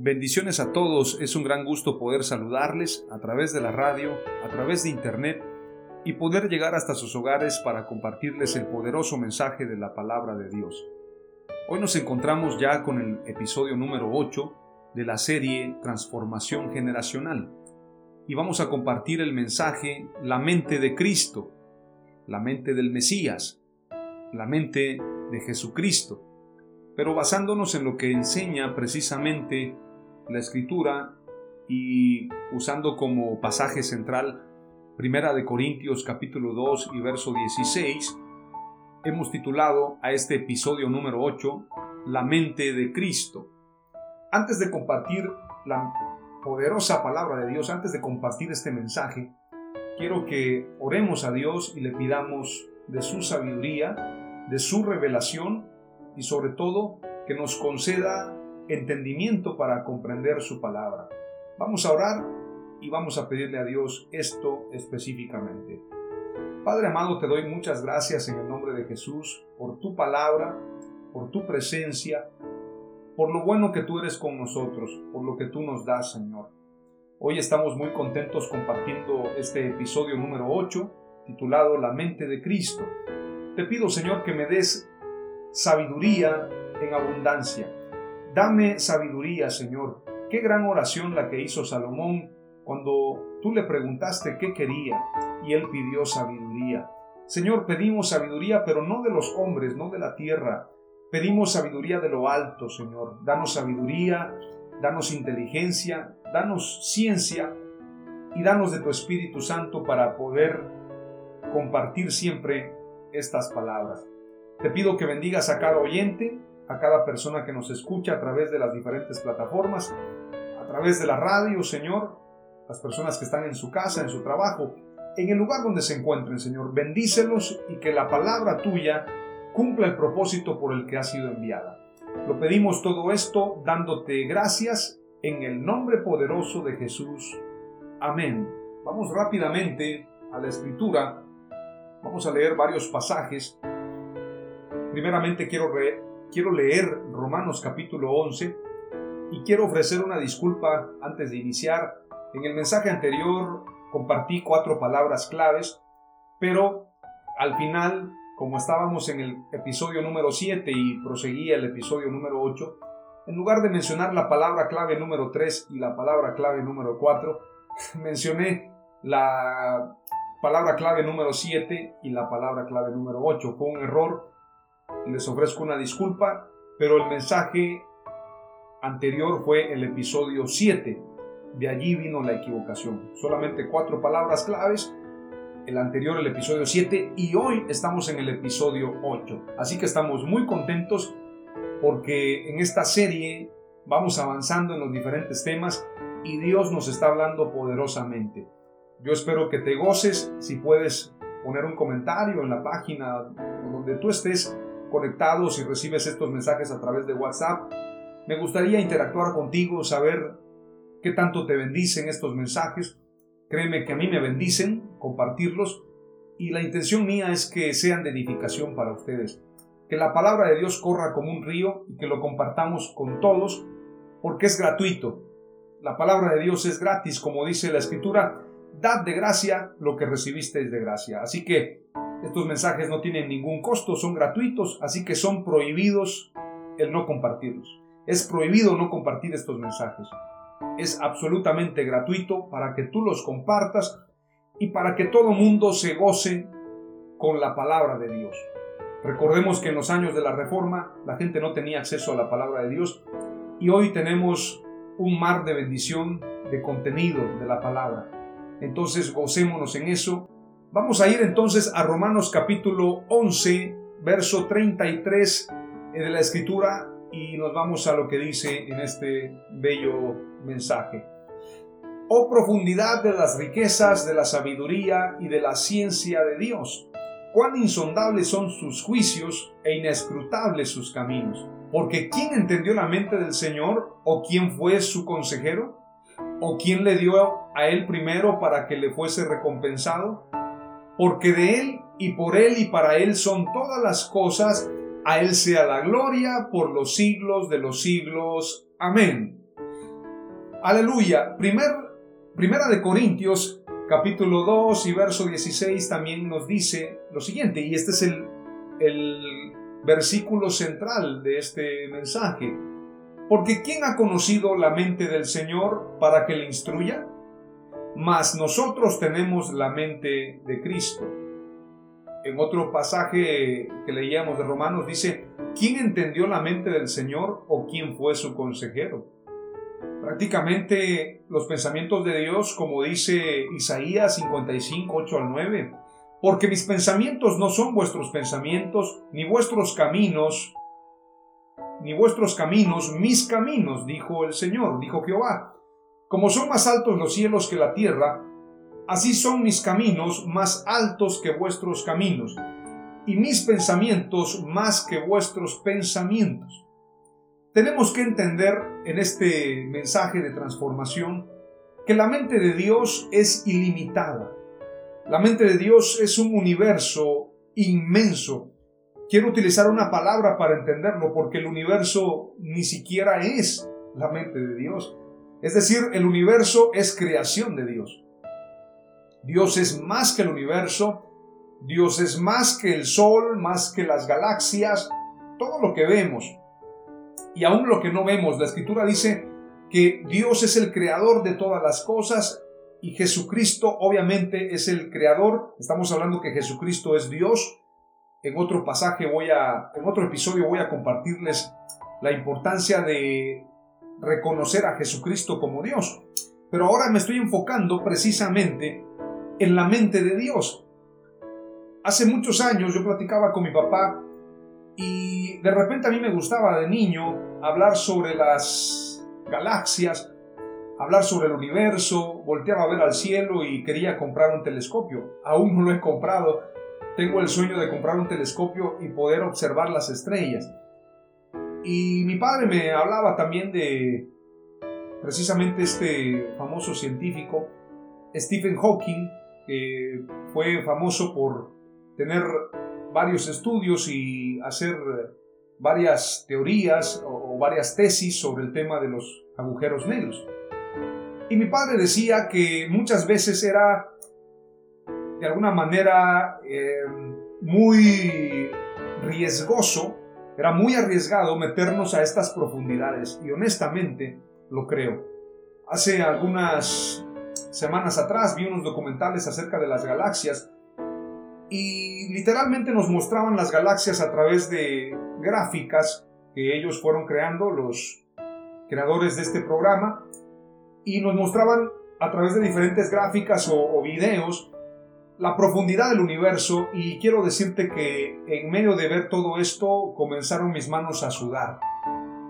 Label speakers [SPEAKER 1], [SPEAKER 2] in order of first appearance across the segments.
[SPEAKER 1] Bendiciones a todos, es un gran gusto poder saludarles a través de la radio, a través de internet y poder llegar hasta sus hogares para compartirles el poderoso mensaje de la palabra de Dios. Hoy nos encontramos ya con el episodio número 8 de la serie Transformación Generacional y vamos a compartir el mensaje La mente de Cristo, la mente del Mesías, la mente de Jesucristo, pero basándonos en lo que enseña precisamente la escritura y usando como pasaje central Primera de Corintios capítulo 2 y verso 16, hemos titulado a este episodio número 8 La mente de Cristo. Antes de compartir la poderosa palabra de Dios, antes de compartir este mensaje, quiero que oremos a Dios y le pidamos de su sabiduría, de su revelación y sobre todo que nos conceda entendimiento para comprender su palabra. Vamos a orar y vamos a pedirle a Dios esto específicamente. Padre amado, te doy muchas gracias en el nombre de Jesús por tu palabra, por tu presencia, por lo bueno que tú eres con nosotros, por lo que tú nos das, Señor. Hoy estamos muy contentos compartiendo este episodio número 8, titulado La mente de Cristo. Te pido, Señor, que me des sabiduría en abundancia, Dame sabiduría, Señor. Qué gran oración la que hizo Salomón cuando tú le preguntaste qué quería y él pidió sabiduría. Señor, pedimos sabiduría, pero no de los hombres, no de la tierra. Pedimos sabiduría de lo alto, Señor. Danos sabiduría, danos inteligencia, danos ciencia y danos de tu Espíritu Santo para poder compartir siempre estas palabras. Te pido que bendigas a cada oyente, a cada persona que nos escucha a través de las diferentes plataformas, a través de la radio, Señor, las personas que están en su casa, en su trabajo, en el lugar donde se encuentren, Señor. Bendícelos y que la palabra tuya cumpla el propósito por el que ha sido enviada. Lo pedimos todo esto dándote gracias en el nombre poderoso de Jesús. Amén. Vamos rápidamente a la escritura. Vamos a leer varios pasajes. Primeramente quiero quiero leer Romanos capítulo 11 y quiero ofrecer una disculpa antes de iniciar. En el mensaje anterior compartí cuatro palabras claves, pero al final, como estábamos en el episodio número 7 y proseguía el episodio número 8, en lugar de mencionar la palabra clave número 3 y la palabra clave número 4, mencioné la palabra clave número 7 y la palabra clave número 8. Fue un error les ofrezco una disculpa, pero el mensaje anterior fue el episodio 7. De allí vino la equivocación. Solamente cuatro palabras claves. El anterior, el episodio 7, y hoy estamos en el episodio 8. Así que estamos muy contentos porque en esta serie vamos avanzando en los diferentes temas y Dios nos está hablando poderosamente. Yo espero que te goces si puedes poner un comentario en la página donde tú estés conectados y recibes estos mensajes a través de WhatsApp. Me gustaría interactuar contigo, saber qué tanto te bendicen estos mensajes. Créeme que a mí me bendicen compartirlos y la intención mía es que sean de edificación para ustedes. Que la palabra de Dios corra como un río y que lo compartamos con todos porque es gratuito. La palabra de Dios es gratis, como dice la escritura, dad de gracia lo que recibisteis de gracia. Así que estos mensajes no tienen ningún costo, son gratuitos, así que son prohibidos el no compartirlos. Es prohibido no compartir estos mensajes. Es absolutamente gratuito para que tú los compartas y para que todo mundo se goce con la palabra de Dios. Recordemos que en los años de la Reforma la gente no tenía acceso a la palabra de Dios y hoy tenemos un mar de bendición, de contenido de la palabra. Entonces gocémonos en eso. Vamos a ir entonces a Romanos capítulo 11, verso 33 de la escritura y nos vamos a lo que dice en este bello mensaje. Oh profundidad de las riquezas, de la sabiduría y de la ciencia de Dios. Cuán insondables son sus juicios e inescrutables sus caminos. Porque ¿quién entendió la mente del Señor o quién fue su consejero? ¿O quién le dio a él primero para que le fuese recompensado? Porque de él y por él y para él son todas las cosas, a él sea la gloria por los siglos de los siglos. Amén. Aleluya. Primer, primera de Corintios, capítulo 2 y verso 16 también nos dice lo siguiente, y este es el, el versículo central de este mensaje. Porque ¿quién ha conocido la mente del Señor para que le instruya? Mas nosotros tenemos la mente de Cristo. En otro pasaje que leíamos de Romanos dice, ¿quién entendió la mente del Señor o quién fue su consejero? Prácticamente los pensamientos de Dios, como dice Isaías 55, 8 al 9, porque mis pensamientos no son vuestros pensamientos, ni vuestros caminos ni vuestros caminos, mis caminos, dijo el Señor, dijo Jehová. Como son más altos los cielos que la tierra, así son mis caminos más altos que vuestros caminos, y mis pensamientos más que vuestros pensamientos. Tenemos que entender en este mensaje de transformación que la mente de Dios es ilimitada. La mente de Dios es un universo inmenso Quiero utilizar una palabra para entenderlo porque el universo ni siquiera es la mente de Dios. Es decir, el universo es creación de Dios. Dios es más que el universo, Dios es más que el sol, más que las galaxias, todo lo que vemos. Y aún lo que no vemos, la escritura dice que Dios es el creador de todas las cosas y Jesucristo obviamente es el creador. Estamos hablando que Jesucristo es Dios en otro pasaje voy a, en otro episodio voy a compartirles la importancia de reconocer a Jesucristo como Dios. Pero ahora me estoy enfocando precisamente en la mente de Dios. Hace muchos años yo platicaba con mi papá y de repente a mí me gustaba de niño hablar sobre las galaxias, hablar sobre el universo, volteaba a ver al cielo y quería comprar un telescopio. Aún no lo he comprado, tengo el sueño de comprar un telescopio y poder observar las estrellas. Y mi padre me hablaba también de precisamente este famoso científico, Stephen Hawking, que fue famoso por tener varios estudios y hacer varias teorías o varias tesis sobre el tema de los agujeros negros. Y mi padre decía que muchas veces era de alguna manera eh, muy riesgoso, era muy arriesgado meternos a estas profundidades y honestamente lo creo. Hace algunas semanas atrás vi unos documentales acerca de las galaxias y literalmente nos mostraban las galaxias a través de gráficas que ellos fueron creando, los creadores de este programa, y nos mostraban a través de diferentes gráficas o, o videos la profundidad del universo y quiero decirte que en medio de ver todo esto comenzaron mis manos a sudar.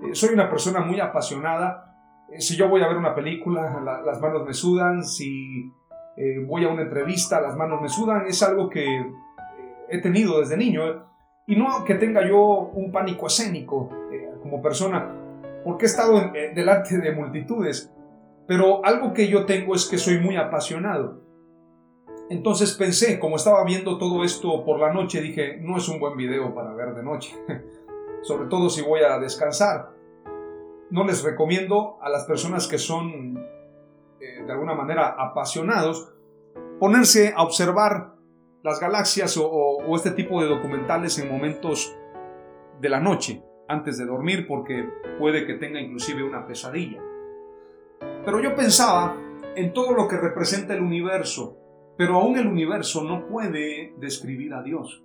[SPEAKER 1] Eh, soy una persona muy apasionada. Eh, si yo voy a ver una película, las manos me sudan. Si eh, voy a una entrevista, las manos me sudan. Es algo que he tenido desde niño. Y no que tenga yo un pánico escénico como persona, porque he estado delante de multitudes. Pero algo que yo tengo es que soy muy apasionado. Entonces pensé, como estaba viendo todo esto por la noche, dije, no es un buen video para ver de noche, sobre todo si voy a descansar. No les recomiendo a las personas que son eh, de alguna manera apasionados ponerse a observar las galaxias o, este tipo de documentales en momentos de la noche, antes de dormir, porque puede que tenga inclusive una pesadilla. Pero yo pensaba en todo lo que representa el universo, pero aún el universo no puede describir a Dios.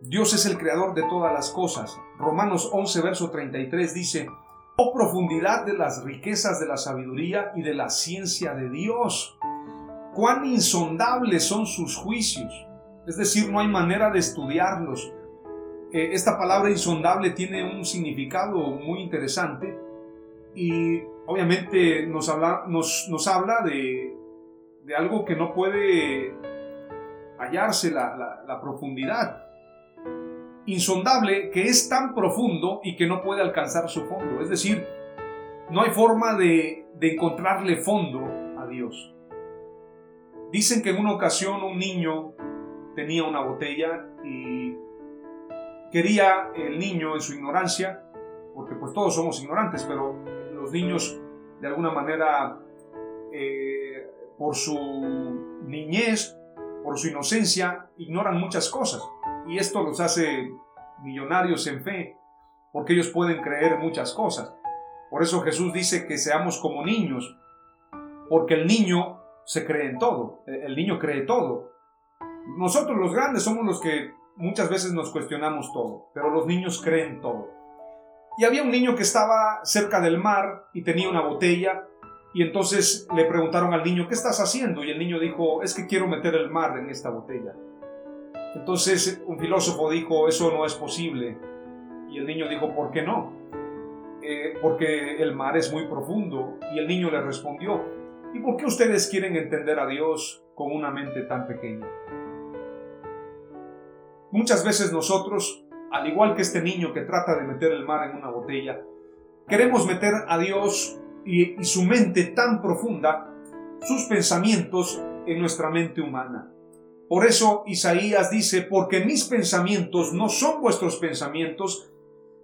[SPEAKER 1] Dios es el creador de todas las cosas. Romanos 11, verso 33 dice, Oh profundidad de las riquezas de la sabiduría y de la ciencia de Dios. Cuán insondables son sus juicios. Es decir, no hay manera de estudiarlos. Eh, esta palabra insondable tiene un significado muy interesante y obviamente nos habla, nos, habla de, algo que no puede hallarse la, la profundidad. Insondable que es tan profundo y que no puede alcanzar su fondo. Es decir, no hay forma de, de encontrarle fondo a Dios. Dicen que en una ocasión un niño tenía una botella y quería el niño en su ignorancia, porque pues todos somos ignorantes, pero los niños de alguna manera eh, por su niñez, por su inocencia, ignoran muchas cosas. Y esto los hace millonarios en fe, porque ellos pueden creer muchas cosas. Por eso Jesús dice que seamos como niños, porque el niño se cree en todo, el niño cree todo. Nosotros los grandes somos los que muchas veces nos cuestionamos todo, pero los niños creen todo. Y había un niño que estaba cerca del mar y tenía una botella y entonces le preguntaron al niño, ¿qué estás haciendo? Y el niño dijo, es que quiero meter el mar en esta botella. Entonces un filósofo dijo, eso no es posible. Y el niño dijo, ¿por qué no? Eh, porque el mar es muy profundo. Y el niño le respondió, ¿y por qué ustedes quieren entender a Dios con una mente tan pequeña? Muchas veces nosotros, al igual que este niño que trata de meter el mar en una botella, queremos meter a Dios y, su mente tan profunda, sus pensamientos en nuestra mente humana. Por eso Isaías dice, porque mis pensamientos no son vuestros pensamientos,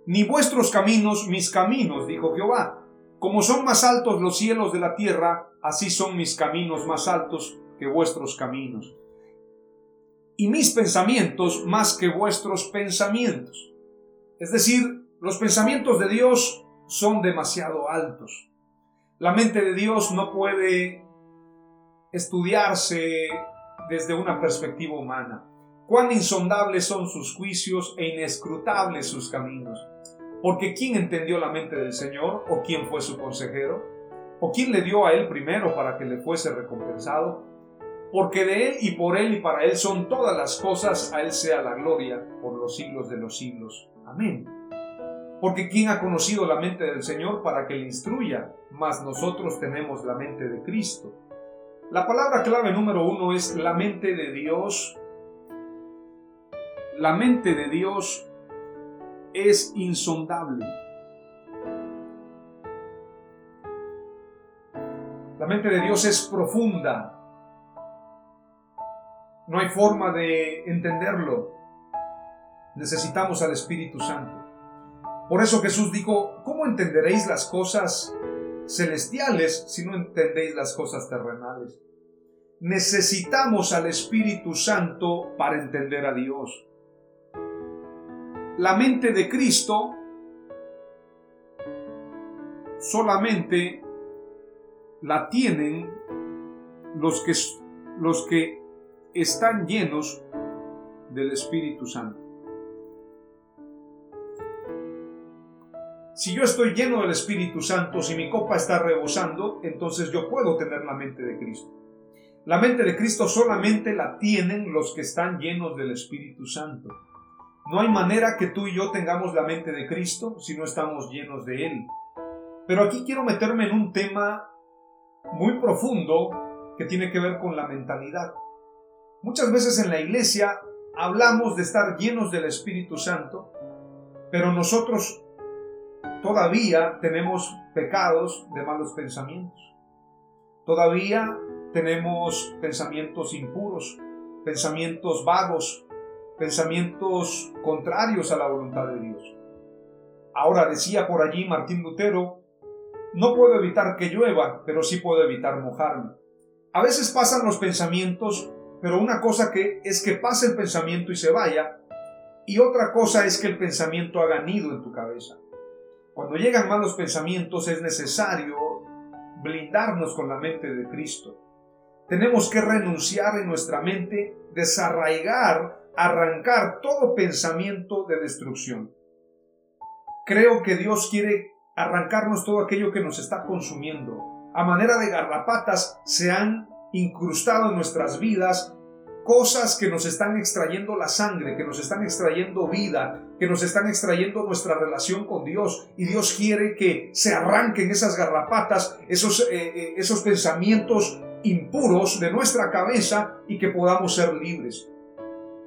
[SPEAKER 1] ni vuestros caminos mis caminos, dijo Jehová. Como son más altos los cielos de la tierra, así son mis caminos más altos que vuestros caminos y mis pensamientos más que vuestros pensamientos. Es decir, los pensamientos de Dios son demasiado altos. La mente de Dios no puede estudiarse desde una perspectiva humana. Cuán insondables son sus juicios e inescrutables sus caminos. Porque ¿quién entendió la mente del Señor? ¿O quién fue su consejero? ¿O quién le dio a él primero para que le fuese recompensado? porque de Él y por Él y para Él son todas las cosas, a Él sea la gloria por los siglos de los siglos. Amén. Porque ¿quién ha conocido la mente del Señor para que le instruya? Mas nosotros tenemos la mente de Cristo. La palabra clave número uno es la mente de Dios. La mente de Dios es insondable. La mente de Dios es profunda, no hay forma de entenderlo. Necesitamos al Espíritu Santo. Por eso Jesús dijo, ¿cómo entenderéis las cosas celestiales si no entendéis las cosas terrenales? Necesitamos al Espíritu Santo para entender a Dios. La mente de Cristo solamente la tienen los que, los que están llenos del Espíritu Santo. Si yo estoy lleno del Espíritu Santo, si mi copa está rebosando, entonces yo puedo tener la mente de Cristo. La mente de Cristo solamente la tienen los que están llenos del Espíritu Santo. No hay manera que tú y yo tengamos la mente de Cristo si no estamos llenos de Él. Pero aquí quiero meterme en un tema muy profundo que tiene que ver con la mentalidad. Muchas veces en la iglesia hablamos de estar llenos del Espíritu Santo, pero nosotros todavía tenemos pecados de malos pensamientos. Todavía tenemos pensamientos impuros, pensamientos vagos, pensamientos contrarios a la voluntad de Dios. Ahora decía por allí Martín Lutero, no puedo evitar que llueva, pero sí puedo evitar mojarme. A veces pasan los pensamientos, pero una cosa que es que pase el pensamiento y se vaya, y otra cosa es que el pensamiento haga nido en tu cabeza. Cuando llegan malos pensamientos es necesario blindarnos con la mente de Cristo. Tenemos que renunciar en nuestra mente, desarraigar, arrancar todo pensamiento de destrucción. Creo que Dios quiere arrancarnos todo aquello que nos está consumiendo. A manera de garrapatas se han incrustado en nuestras vidas cosas que nos están extrayendo la sangre, que nos están extrayendo vida, que nos están extrayendo nuestra relación con Dios. Y Dios quiere que se arranquen esas garrapatas, esos, eh, eh, esos pensamientos impuros de nuestra cabeza y que podamos ser libres.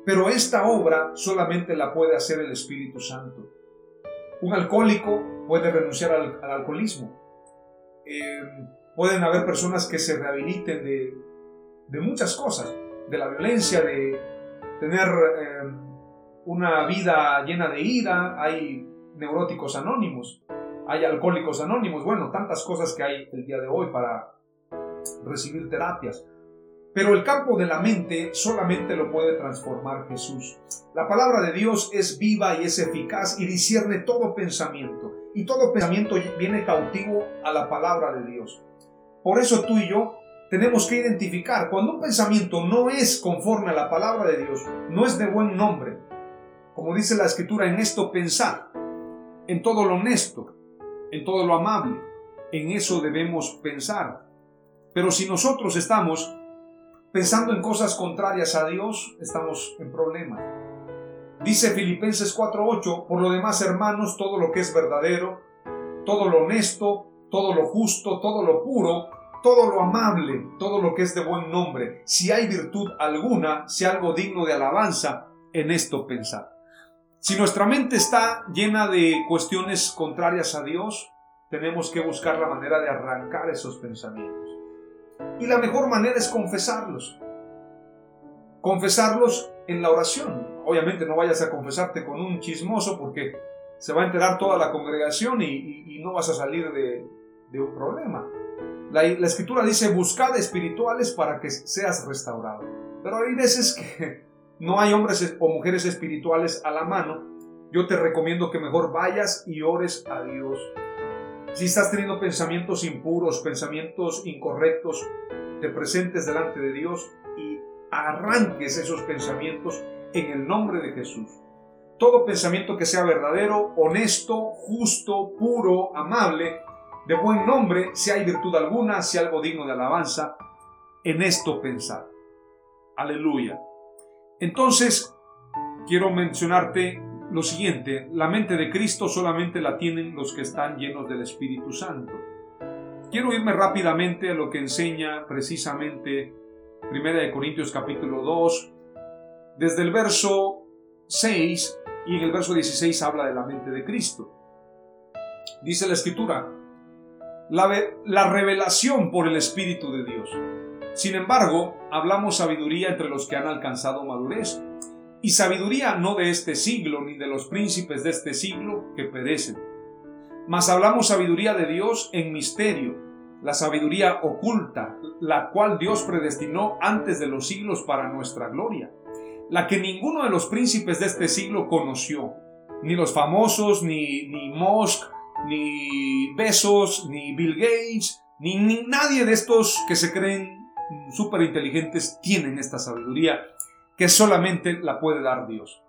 [SPEAKER 1] Pero esta obra solamente la puede hacer el Espíritu Santo. Un alcohólico puede renunciar al, alcoholismo. Eh, pueden haber personas que se rehabiliten de, de muchas cosas de la violencia, de tener una vida llena de ira, hay neuróticos anónimos, hay alcohólicos anónimos, bueno, tantas cosas que hay el día de hoy para recibir terapias. Pero el campo de la mente solamente lo puede transformar Jesús. La palabra de Dios es viva y es eficaz y discierne todo pensamiento. Y todo pensamiento viene cautivo a la palabra de Dios. Por eso tú y yo tenemos que identificar cuando un pensamiento no es conforme a la palabra de Dios, no es de buen nombre. Como dice la escritura, en esto pensar, en todo lo honesto, en todo lo amable, en eso debemos pensar. Pero si nosotros estamos pensando en cosas contrarias a Dios, estamos en problemas. Dice Filipenses 4:8, por lo demás hermanos, todo lo que es verdadero, todo lo honesto, todo lo justo, todo lo puro, todo lo amable, todo lo que es de buen nombre, si hay virtud alguna, si algo digno de alabanza, en esto pensar. Si nuestra mente está llena de cuestiones contrarias a Dios, tenemos que buscar la manera de arrancar esos pensamientos. Y la mejor manera es confesarlos. Confesarlos en la oración. Obviamente no vayas a confesarte con un chismoso porque se va a enterar toda la congregación y, no vas a salir de, de un problema. La, escritura dice, buscad espirituales para que seas restaurado. Pero hay veces que no hay hombres o mujeres espirituales a la mano. Yo te recomiendo que mejor vayas y ores a Dios. Si estás teniendo pensamientos impuros, pensamientos incorrectos, te presentes delante de Dios y arranques esos pensamientos en el nombre de Jesús. Todo pensamiento que sea verdadero, honesto, justo, puro, amable, de buen nombre, si hay virtud alguna, si algo digno de alabanza, en esto pensar. Aleluya. Entonces, quiero mencionarte lo siguiente, la mente de Cristo solamente la tienen los que están llenos del Espíritu Santo. Quiero irme rápidamente a lo que enseña precisamente 1 Corintios capítulo 2, desde el verso 6 y en el verso 16 habla de la mente de Cristo. Dice la escritura, la, revelación por el Espíritu de Dios. Sin embargo, hablamos sabiduría entre los que han alcanzado madurez, y sabiduría no de este siglo ni de los príncipes de este siglo que perecen. Mas hablamos sabiduría de Dios en misterio, la sabiduría oculta, la cual Dios predestinó antes de los siglos para nuestra gloria, la que ninguno de los príncipes de este siglo conoció, ni los famosos, ni, ni Mosk, ni Besos, ni Bill Gates, ni, nadie de estos que se creen súper inteligentes tienen esta sabiduría que solamente la puede dar Dios.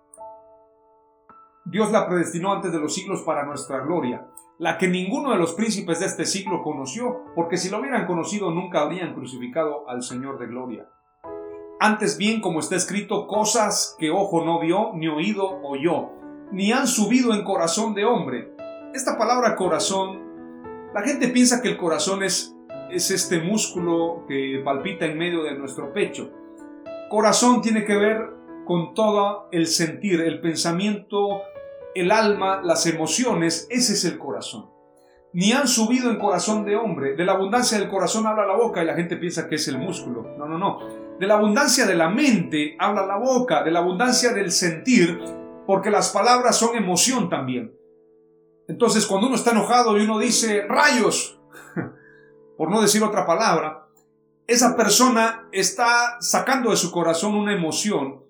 [SPEAKER 1] Dios la predestinó antes de los siglos para nuestra gloria, la que ninguno de los príncipes de este siglo conoció, porque si lo hubieran conocido nunca habrían crucificado al Señor de gloria. Antes bien, como está escrito, cosas que ojo no vio, ni oído oyó, ni han subido en corazón de hombre, esta palabra corazón, la gente piensa que el corazón es, es este músculo que palpita en medio de nuestro pecho. Corazón tiene que ver con todo el sentir, el pensamiento, el alma, las emociones, ese es el corazón. Ni han subido en corazón de hombre. De la abundancia del corazón habla la boca y la gente piensa que es el músculo. No, no, no. De la abundancia de la mente habla la boca, de la abundancia del sentir, porque las palabras son emoción también. Entonces, cuando uno está enojado y uno dice rayos, por no decir otra palabra, esa persona está sacando de su corazón una emoción.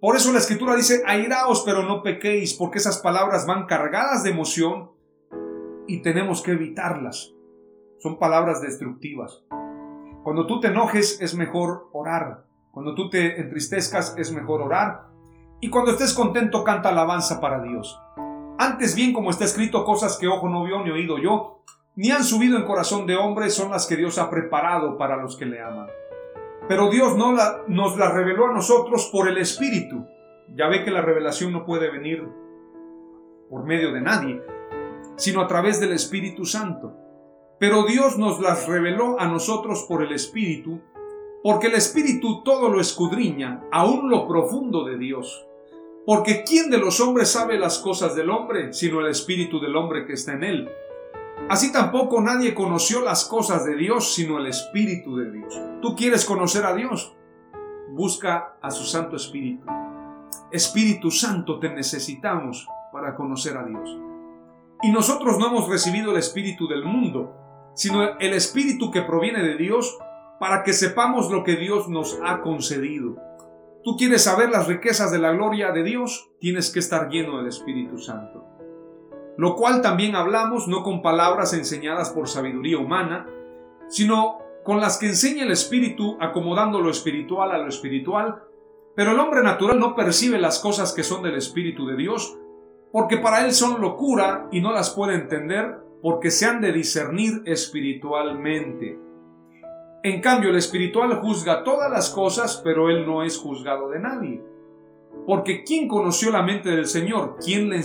[SPEAKER 1] Por eso la escritura dice, airaos pero no pequéis, porque esas palabras van cargadas de emoción y tenemos que evitarlas. Son palabras destructivas. Cuando tú te enojes es mejor orar. Cuando tú te entristezcas es mejor orar. Y cuando estés contento canta alabanza para Dios. Antes bien, como está escrito, cosas que ojo no vio ni oído yo, ni han subido en corazón de hombre, son las que Dios ha preparado para los que le aman. Pero Dios no nos las reveló a nosotros por el Espíritu. Ya ve que la revelación no puede venir por medio de nadie, sino a través del Espíritu Santo. Pero Dios nos las reveló a nosotros por el Espíritu, porque el Espíritu todo lo escudriña, aún lo profundo de Dios. Porque ¿quién de los hombres sabe las cosas del hombre, sino el Espíritu del hombre que está en él? Así tampoco nadie conoció las cosas de Dios, sino el Espíritu de Dios. ¿Tú quieres conocer a Dios? Busca a su Santo Espíritu. Espíritu Santo te necesitamos para conocer a Dios. Y nosotros no hemos recibido el Espíritu del mundo, sino el Espíritu que proviene de Dios para que sepamos lo que Dios nos ha concedido. ¿Tú quieres saber las riquezas de la gloria de Dios? Tienes que estar lleno del Espíritu Santo. Lo cual también hablamos no con palabras enseñadas por sabiduría humana, sino con las que enseña el Espíritu acomodando lo espiritual a lo espiritual, pero el hombre natural no percibe las cosas que son del Espíritu de Dios, porque para él son locura y no las puede entender porque se han de discernir espiritualmente. En cambio, el espiritual juzga todas las cosas, pero él no es juzgado de nadie. Porque ¿quién conoció la mente del Señor? ¿Quién le,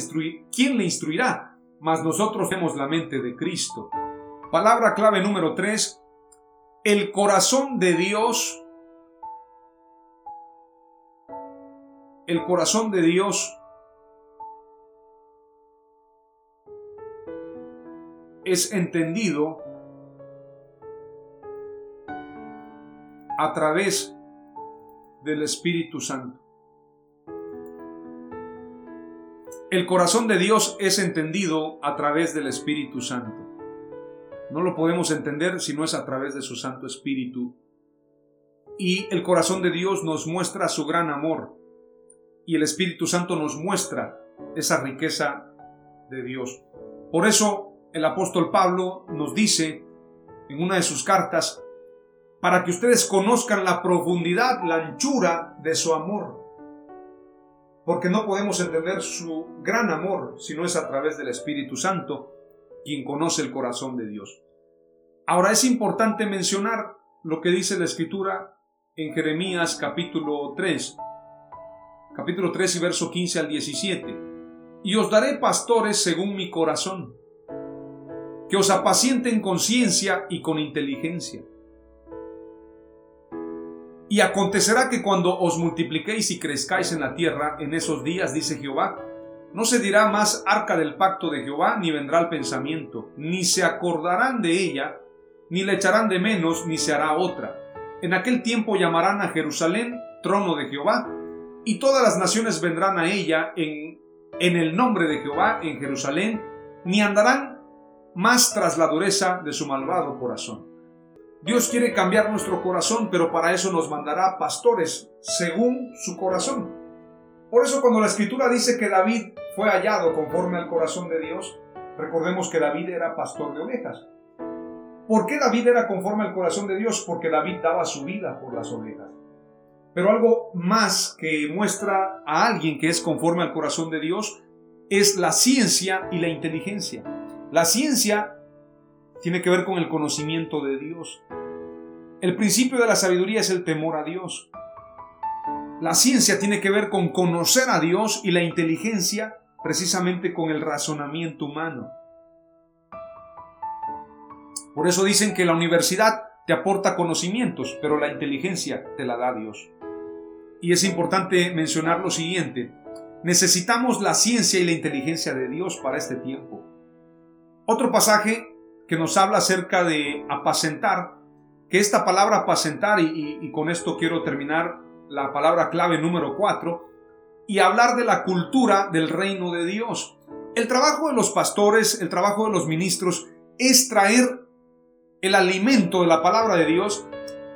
[SPEAKER 1] ¿quién le instruirá? Mas nosotros vemos la mente de Cristo. Palabra clave número 3. El corazón de Dios. El corazón de Dios es entendido a través del Espíritu Santo. El corazón de Dios es entendido a través del Espíritu Santo. No lo podemos entender si no es a través de su Santo Espíritu. Y el corazón de Dios nos muestra su gran amor. Y el Espíritu Santo nos muestra esa riqueza de Dios. Por eso el apóstol Pablo nos dice en una de sus cartas, para que ustedes conozcan la profundidad, la anchura de su amor. Porque no podemos entender su gran amor si no es a través del Espíritu Santo, quien conoce el corazón de Dios. Ahora es importante mencionar lo que dice la Escritura en Jeremías capítulo 3, capítulo 3 y verso 15 al 17. Y os daré pastores según mi corazón que os apacienten con ciencia y con inteligencia. Y acontecerá que cuando os multipliquéis y crezcáis en la tierra en esos días, dice Jehová, no se dirá más arca del pacto de Jehová, ni vendrá el pensamiento, ni se acordarán de ella, ni le echarán de menos, ni se hará otra. En aquel tiempo llamarán a Jerusalén trono de Jehová, y todas las naciones vendrán a ella en, en el nombre de Jehová en Jerusalén, ni andarán más tras la dureza de su malvado corazón. Dios quiere cambiar nuestro corazón, pero para eso nos mandará pastores según su corazón. Por eso cuando la escritura dice que David fue hallado conforme al corazón de Dios, recordemos que David era pastor de ovejas. ¿Por qué David era conforme al corazón de Dios? Porque David daba su vida por las ovejas. Pero algo más que muestra a alguien que es conforme al corazón de Dios es la ciencia y la inteligencia. La ciencia tiene que ver con el conocimiento de Dios. El principio de la sabiduría es el temor a Dios. La ciencia tiene que ver con conocer a Dios y la inteligencia precisamente con el razonamiento humano. Por eso dicen que la universidad te aporta conocimientos, pero la inteligencia te la da Dios. Y es importante mencionar lo siguiente. Necesitamos la ciencia y la inteligencia de Dios para este tiempo. Otro pasaje que nos habla acerca de apacentar, que esta palabra apacentar, y, con esto quiero terminar la palabra clave número 4, y hablar de la cultura del reino de Dios. El trabajo de los pastores, el trabajo de los ministros, es traer el alimento de la palabra de Dios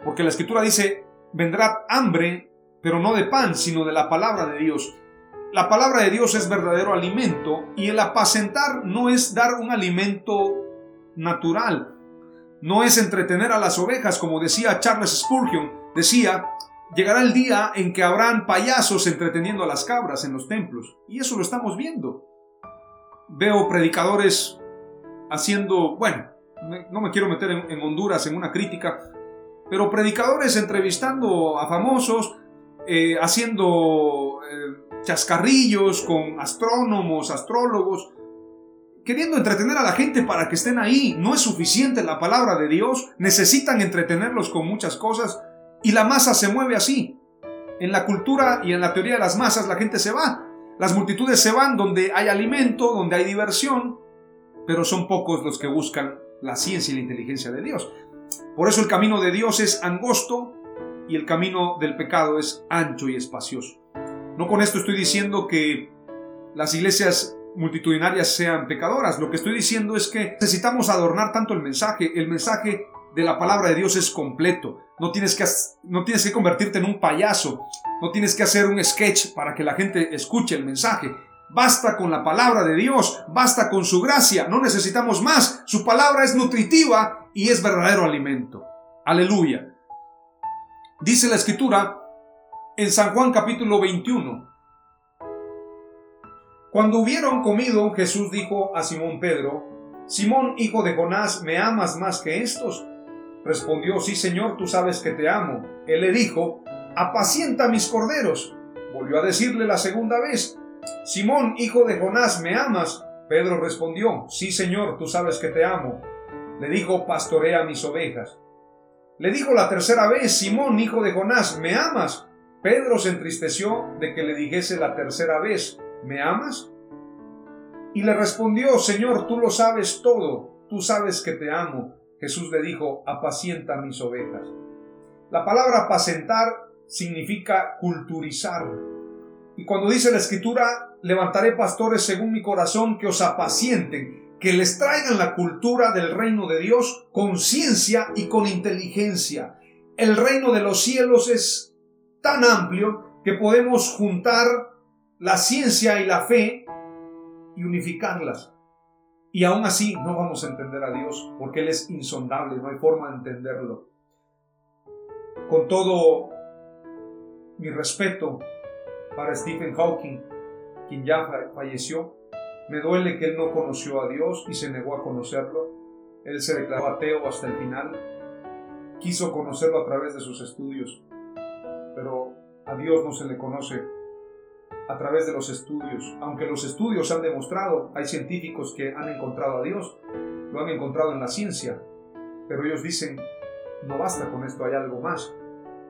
[SPEAKER 1] porque la escritura dice, vendrá hambre, pero no de pan, sino de la palabra de Dios. La palabra de Dios es verdadero alimento y el apacentar no es dar un alimento natural, no es entretener a las ovejas, como decía Charles Spurgeon, decía, llegará el día en que habrán payasos entreteniendo a las cabras en los templos, y eso lo estamos viendo. Veo predicadores haciendo, bueno, no me quiero meter en, Honduras en una crítica, pero predicadores entrevistando a famosos, eh, haciendo eh, chascarrillos con astrónomos, astrólogos, queriendo entretener a la gente para que estén ahí. No es suficiente la palabra de Dios, necesitan entretenerlos con muchas cosas y la masa se mueve así. En la cultura y en la teoría de las masas la gente se va. Las multitudes se van donde hay alimento, donde hay diversión, pero son pocos los que buscan la ciencia y la inteligencia de Dios. Por eso el camino de Dios es angosto y el camino del pecado es ancho y espacioso. No con esto estoy diciendo que las iglesias multitudinarias sean pecadoras. Lo que estoy diciendo es que necesitamos adornar tanto el mensaje. El mensaje de la palabra de Dios es completo. No tienes que, no tienes que convertirte en un payaso. No tienes que hacer un sketch para que la gente escuche el mensaje. Basta con la palabra de Dios, basta con su gracia, no necesitamos más. Su palabra es nutritiva y es verdadero alimento. Aleluya. Dice la escritura en San Juan capítulo 21. Cuando hubieron comido, Jesús dijo a Simón Pedro, Simón, hijo de Jonás, ¿me amas más que estos? Respondió, sí, Señor, tú sabes que te amo. Él le dijo, apacienta mis corderos. Volvió a decirle la segunda vez, Simón, hijo de Jonás, ¿me amas? Pedro respondió, sí, Señor, tú sabes que te amo. Le dijo, pastorea mis ovejas. Le dijo la tercera vez, Simón, hijo de Jonás, ¿me amas? Pedro se entristeció de que le dijese la tercera vez, ¿me amas? Y le respondió, Señor, tú lo sabes todo, tú sabes que te amo. Jesús le dijo, apacienta mis ovejas. La palabra apacentar significa culturizar. Y cuando dice la escritura, levantaré pastores según mi corazón que os apacienten, que les traigan la cultura del reino de Dios con ciencia y con inteligencia. El reino de los cielos es tan amplio que podemos juntar la ciencia y la fe y unificarlas. Y aún así no vamos a entender a Dios porque Él es insondable, no hay forma de entenderlo. Con todo mi respeto para Stephen Hawking, quien ya falleció, me duele que él no conoció a Dios y se negó a conocerlo. Él se declaró ateo hasta el final. Quiso conocerlo a través de sus estudios, pero a Dios no se le conoce a través de los estudios. Aunque los estudios han demostrado, hay científicos que han encontrado a Dios, lo han encontrado en la ciencia, pero ellos dicen, no basta con esto, hay algo más.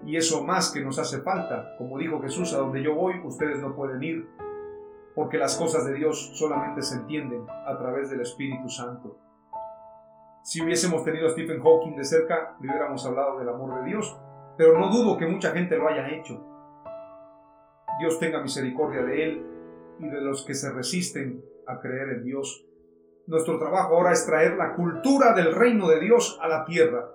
[SPEAKER 1] Y eso más que nos hace falta. Como dijo Jesús, a donde yo voy, ustedes no pueden ir, porque las cosas de Dios solamente se entienden a través del Espíritu Santo. Si hubiésemos tenido a Stephen Hawking de cerca, le hubiéramos hablado del amor de Dios, pero no dudo que mucha gente lo haya hecho. Dios tenga misericordia de él y de los que se resisten a creer en Dios. Nuestro trabajo ahora es traer la cultura del reino de Dios a la tierra.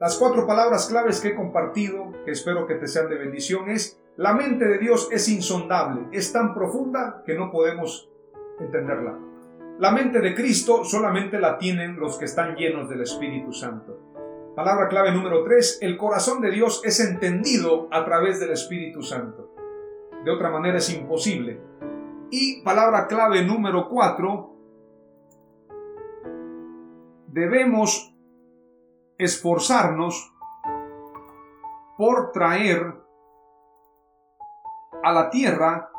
[SPEAKER 1] Las cuatro palabras claves que he compartido, que espero que te sean de bendición, es la mente de Dios es insondable, es tan profunda que no podemos entenderla. La mente de Cristo solamente la tienen los que están llenos del Espíritu Santo. Palabra clave número tres, el corazón de Dios es entendido a través del Espíritu Santo. De otra manera es imposible. Y palabra clave número cuatro, debemos esforzarnos por traer a la tierra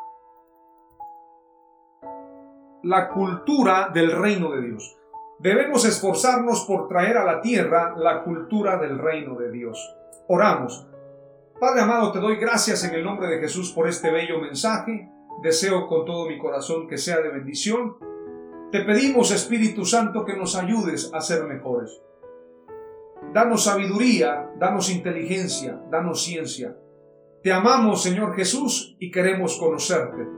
[SPEAKER 1] la cultura del reino de Dios. Debemos esforzarnos por traer a la tierra la cultura del reino de Dios. Oramos. Padre amado, te doy gracias en el nombre de Jesús por este bello mensaje. Deseo con todo mi corazón que sea de bendición. Te pedimos, Espíritu Santo, que nos ayudes a ser mejores. Danos sabiduría, danos inteligencia, danos ciencia. Te amamos, Señor Jesús, y queremos conocerte.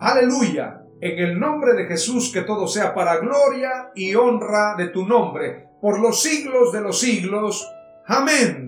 [SPEAKER 1] Aleluya. En el nombre de Jesús, que todo sea para gloria y honra de tu nombre, por los siglos de los siglos. Amén